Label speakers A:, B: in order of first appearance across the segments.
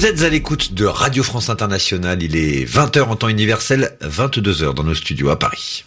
A: Vous êtes à l'écoute de Radio France Internationale. Il est 20h en temps universel, 22h dans nos studios à Paris.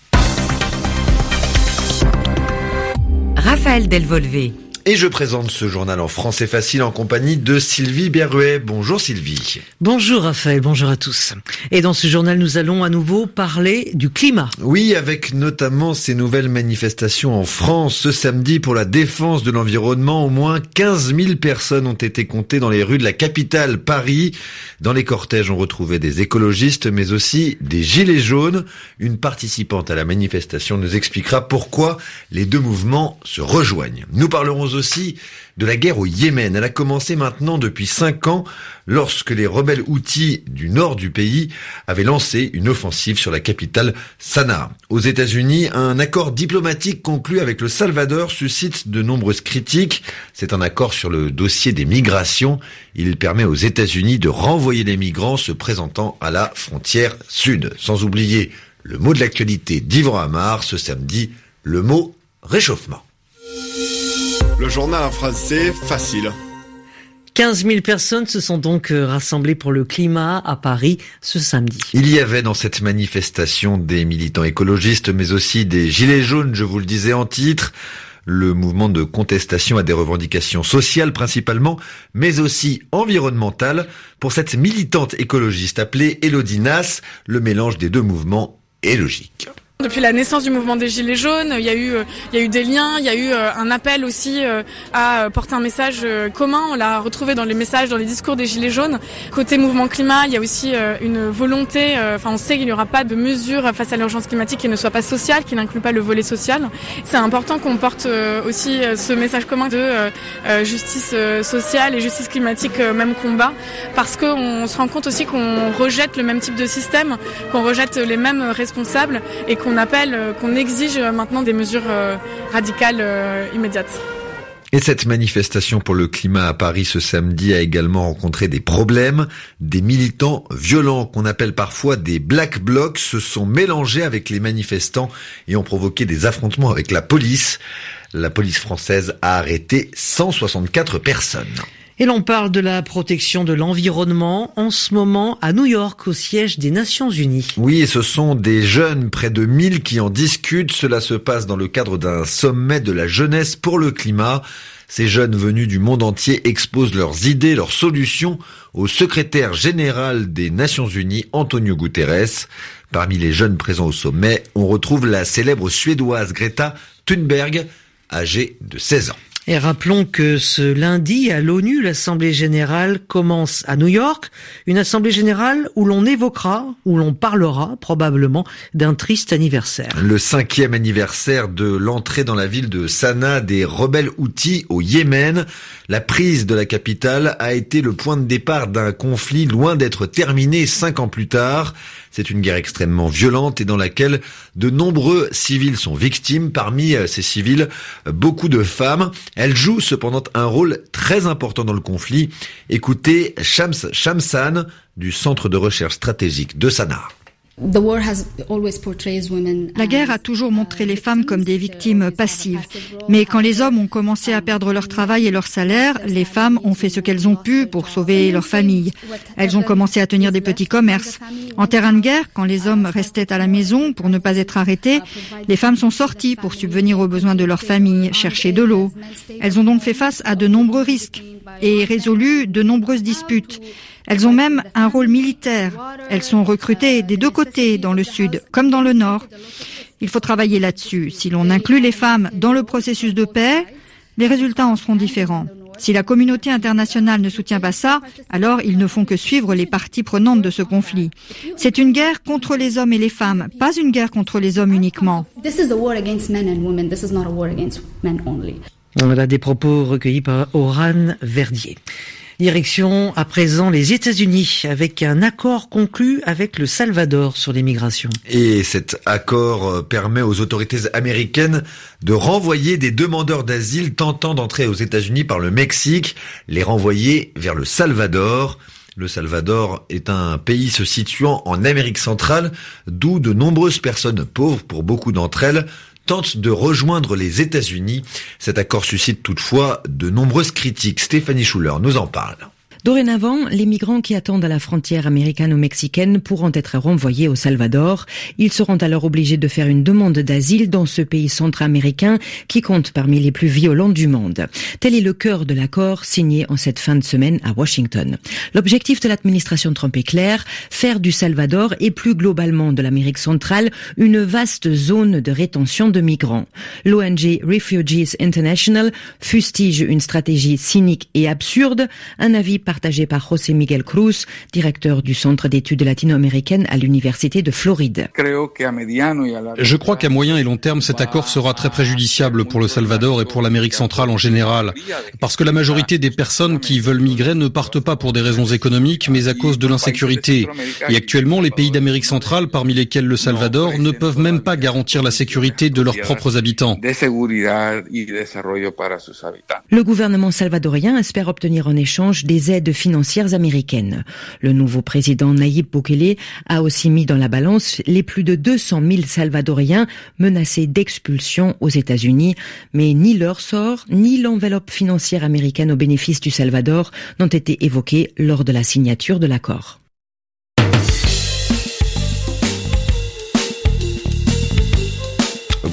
B: Raphaël Delvolvé.
A: Et je présente ce journal en français facile en compagnie de Sylvie Berruet. Bonjour Sylvie.
C: Bonjour Raphaël, bonjour à tous. Et dans ce journal, nous allons à nouveau parler du climat.
A: Oui, avec notamment ces nouvelles manifestations en France ce samedi pour la défense de l'environnement. Au moins 15 000 personnes ont été comptées dans les rues de la capitale, Paris. Dans les cortèges, on retrouvait des écologistes, mais aussi des gilets jaunes. Une participante à la manifestation nous expliquera pourquoi les deux mouvements se rejoignent. Nous parlerons aussi de la guerre au Yémen. Elle a commencé maintenant depuis cinq ans lorsque les rebelles outils du nord du pays avaient lancé une offensive sur la capitale Sanaa. Aux États-Unis, un accord diplomatique conclu avec le Salvador suscite de nombreuses critiques. C'est un accord sur le dossier des migrations. Il permet aux États-Unis de renvoyer les migrants se présentant à la frontière sud. Sans oublier le mot de l'actualité d'Yvan Amar ce samedi, le mot réchauffement.
D: Le journal en français facile.
C: 15 000 personnes se sont donc euh, rassemblées pour le climat à Paris ce samedi.
A: Il y avait dans cette manifestation des militants écologistes, mais aussi des gilets jaunes, je vous le disais en titre. Le mouvement de contestation a des revendications sociales principalement, mais aussi environnementales. Pour cette militante écologiste appelée Elodie Nas, le mélange des deux mouvements est logique.
E: Depuis la naissance du mouvement des Gilets jaunes, il y a eu, euh, il y a eu des liens, il y a eu euh, un appel aussi euh, à porter un message commun. On l'a retrouvé dans les messages, dans les discours des Gilets jaunes. Côté mouvement climat, il y a aussi une volonté. Enfin, on sait qu'il n'y aura pas de mesures face à l'urgence climatique qui ne soit pas sociale, qui n'inclut pas le volet social. C'est important qu'on porte aussi ce message commun de justice sociale et justice climatique, même combat, parce qu'on se rend compte aussi qu'on rejette le même type de système, qu'on rejette les mêmes responsables et qu'on appelle, euh, qu'on exige maintenant des mesures euh, radicales euh, immédiates.
A: Et cette manifestation pour le climat à Paris ce samedi a également rencontré des problèmes. Des militants violents qu'on appelle parfois des black blocs se sont mélangés avec les manifestants et ont provoqué des affrontements avec la police. La police française a arrêté 164 personnes.
C: Et l'on parle de la protection de l'environnement en ce moment à New York, au siège des Nations Unies.
A: Oui, ce sont des jeunes, près de 1000 qui en discutent. Cela se passe dans le cadre d'un sommet de la jeunesse pour le climat. Ces jeunes venus du monde entier exposent leurs idées, leurs solutions au secrétaire général des Nations Unies, Antonio Guterres. Parmi les jeunes présents au sommet, on retrouve la célèbre suédoise Greta Thunberg, âgée de 16 ans.
C: Et rappelons que ce lundi, à l'ONU, l'Assemblée générale commence à New York, une Assemblée générale où l'on évoquera, où l'on parlera probablement d'un triste anniversaire.
A: Le cinquième anniversaire de l'entrée dans la ville de Sanaa des rebelles outils au Yémen. La prise de la capitale a été le point de départ d'un conflit loin d'être terminé cinq ans plus tard. C'est une guerre extrêmement violente et dans laquelle de nombreux civils sont victimes. Parmi euh, ces civils, beaucoup de femmes. Elles jouent cependant un rôle très important dans le conflit. Écoutez Shams Shamsan du Centre de recherche stratégique de Sanaa.
F: La guerre a toujours montré les femmes comme des victimes passives. Mais quand les hommes ont commencé à perdre leur travail et leur salaire, les femmes ont fait ce qu'elles ont pu pour sauver leur famille. Elles ont commencé à tenir des petits commerces. En terrain de guerre, quand les hommes restaient à la maison pour ne pas être arrêtés, les femmes sont sorties pour subvenir aux besoins de leur famille, chercher de l'eau. Elles ont donc fait face à de nombreux risques et résolu de nombreuses disputes. Elles ont même un rôle militaire. Elles sont recrutées des deux côtés, dans le sud comme dans le nord. Il faut travailler là-dessus. Si l'on inclut les femmes dans le processus de paix, les résultats en seront différents. Si la communauté internationale ne soutient pas ça, alors ils ne font que suivre les parties prenantes de ce conflit. C'est une guerre contre les hommes et les femmes, pas une guerre contre les hommes uniquement.
C: Voilà des propos recueillis par Oran Verdier. Direction à présent les États-Unis avec un accord conclu avec le Salvador sur l'immigration.
A: Et cet accord euh, permet aux autorités américaines de renvoyer des demandeurs d'asile tentant d'entrer aux États-Unis par le Mexique, les renvoyer vers le Salvador. Le Salvador est un pays se situant en Amérique centrale, d'où de nombreuses personnes pauvres, pour beaucoup d'entre elles, tente de rejoindre les États-Unis. Cet accord suscite toutefois de nombreuses critiques. Stéphanie Schuller nous en parle.
B: Dorénavant, les migrants qui attendent à la frontière américano-mexicaine pourront être renvoyés au Salvador. Ils seront alors obligés de faire une demande d'asile dans ce pays centra-américain qui compte parmi les plus violents du monde. Tel est le cœur de l'accord signé en cette fin de semaine à Washington. L'objectif de l'administration Trump est clair, faire du Salvador et plus globalement de l'Amérique centrale une vaste zone de rétention de migrants. L'ONG Refugees International fustige une stratégie cynique et absurde, un avis partagé par José Miguel Cruz, directeur du Centre d'études latino-américaines à l'Université de Floride.
G: Je crois qu'à moyen et long terme, cet accord sera très préjudiciable pour le Salvador et pour l'Amérique centrale en général, parce que la majorité des personnes qui veulent migrer ne partent pas pour des raisons économiques, mais à cause de l'insécurité. Et actuellement, les pays d'Amérique centrale, parmi lesquels le Salvador, ne peuvent même pas garantir la sécurité de leurs propres habitants.
B: Le gouvernement salvadorien espère obtenir en échange des aides financières américaines. Le nouveau président Nayib Bukele a aussi mis dans la balance les plus de 200 000 Salvadoriens menacés d'expulsion aux États-Unis, mais ni leur sort ni l'enveloppe financière américaine au bénéfice du Salvador n'ont été évoqués lors de la signature de l'accord.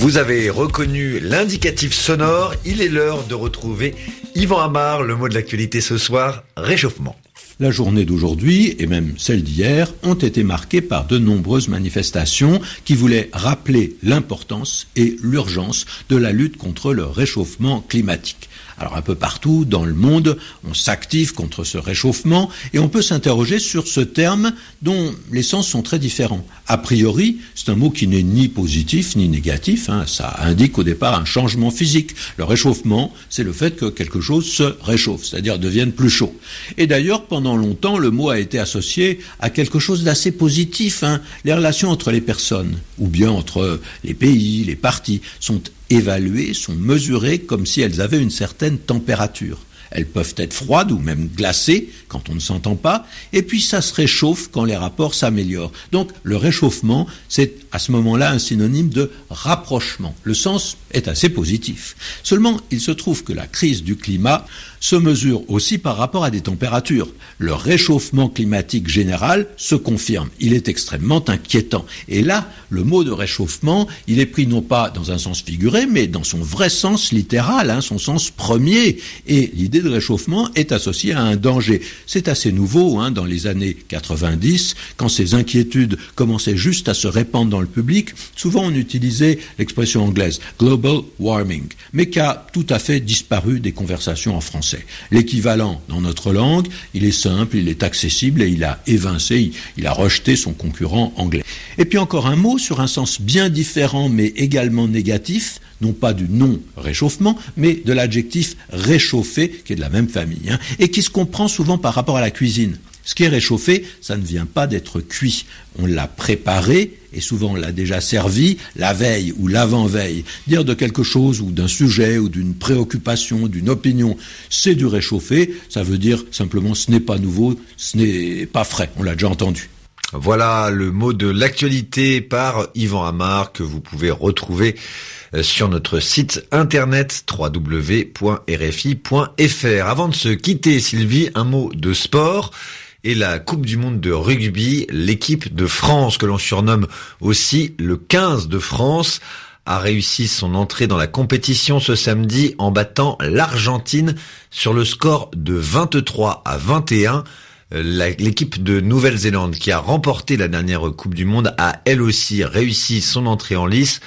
A: Vous avez reconnu l'indicatif sonore, il est l'heure de retrouver Yvan Amar, le mot de l'actualité ce soir, réchauffement.
H: La journée d'aujourd'hui et même celle d'hier ont été marquées par de nombreuses manifestations qui voulaient rappeler l'importance et l'urgence de la lutte contre le réchauffement climatique. Alors un peu partout dans le monde, on s'active contre ce réchauffement et on peut s'interroger sur ce terme dont les sens sont très différents. A priori, c'est un mot qui n'est ni positif ni négatif. Hein. Ça indique au départ un changement physique. Le réchauffement, c'est le fait que quelque chose se réchauffe, c'est-à-dire devienne plus chaud. Et d'ailleurs, pendant longtemps, le mot a été associé à quelque chose d'assez positif. Hein. Les relations entre les personnes, ou bien entre les pays, les partis, sont évaluées, sont mesurées comme si elles avaient une certaine température. Elles peuvent être froides ou même glacées quand on ne s'entend pas, et puis ça se réchauffe quand les rapports s'améliorent. Donc le réchauffement, c'est à ce moment-là un synonyme de rapprochement. Le sens est assez positif. Seulement, il se trouve que la crise du climat se mesure aussi par rapport à des températures. Le réchauffement climatique général se confirme. Il est extrêmement inquiétant. Et là, le mot de réchauffement, il est pris non pas dans un sens figuré, mais dans son vrai sens littéral, hein, son sens premier. Et l'idée de réchauffement est associée à un danger. C'est assez nouveau hein, dans les années 90, quand ces inquiétudes commençaient juste à se répandre dans le public. Souvent, on utilisait l'expression anglaise global warming, mais qui a tout à fait disparu des conversations en français. L'équivalent dans notre langue, il est simple, il est accessible et il a évincé, il a rejeté son concurrent anglais. Et puis encore un mot sur un sens bien différent mais également négatif, non pas du non-réchauffement, mais de l'adjectif réchauffé, qui est de la même famille, hein, et qui se comprend souvent par rapport à la cuisine. Ce qui est réchauffé, ça ne vient pas d'être cuit. On l'a préparé, et souvent on l'a déjà servi, la veille ou l'avant-veille. Dire de quelque chose ou d'un sujet ou d'une préoccupation, d'une opinion, c'est du réchauffé, ça veut dire simplement ce n'est pas nouveau, ce n'est pas frais, on l'a déjà entendu.
A: Voilà le mot de l'actualité par Yvan Amar que vous pouvez retrouver euh, sur notre site internet www.rfi.fr. Avant de se quitter, Sylvie, un mot de sport et la Coupe du Monde de rugby, l'équipe de France que l'on surnomme aussi le 15 de France a réussi son entrée dans la compétition ce samedi en battant l'Argentine sur le score de 23 à 21. L'équipe de Nouvelle-Zélande qui a remporté la dernière Coupe du Monde a elle aussi réussi son entrée en lice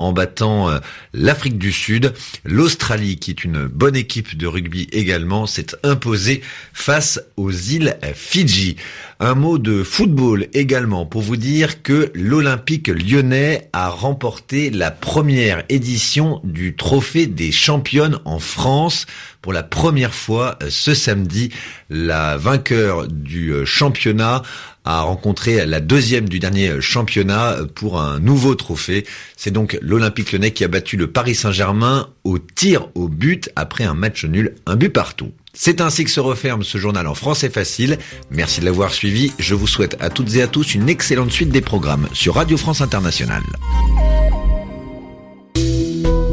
A: en battant euh, l'Afrique du Sud. L'Australie, qui est une bonne équipe de rugby également, s'est imposée face aux îles Fidji. Un mot de football également pour vous dire que l'Olympique lyonnais a remporté la première édition du Trophée des championnes en France pour la première fois euh, ce samedi. La vainqueur du euh, championnat a rencontré la deuxième du dernier championnat pour un nouveau trophée. C'est donc l'Olympique lyonnais qui a battu le Paris Saint-Germain au tir au but après un match nul, un but partout. C'est ainsi que se referme ce journal en français facile. Merci de l'avoir suivi. Je vous souhaite à toutes et à tous une excellente suite des programmes sur Radio France Internationale.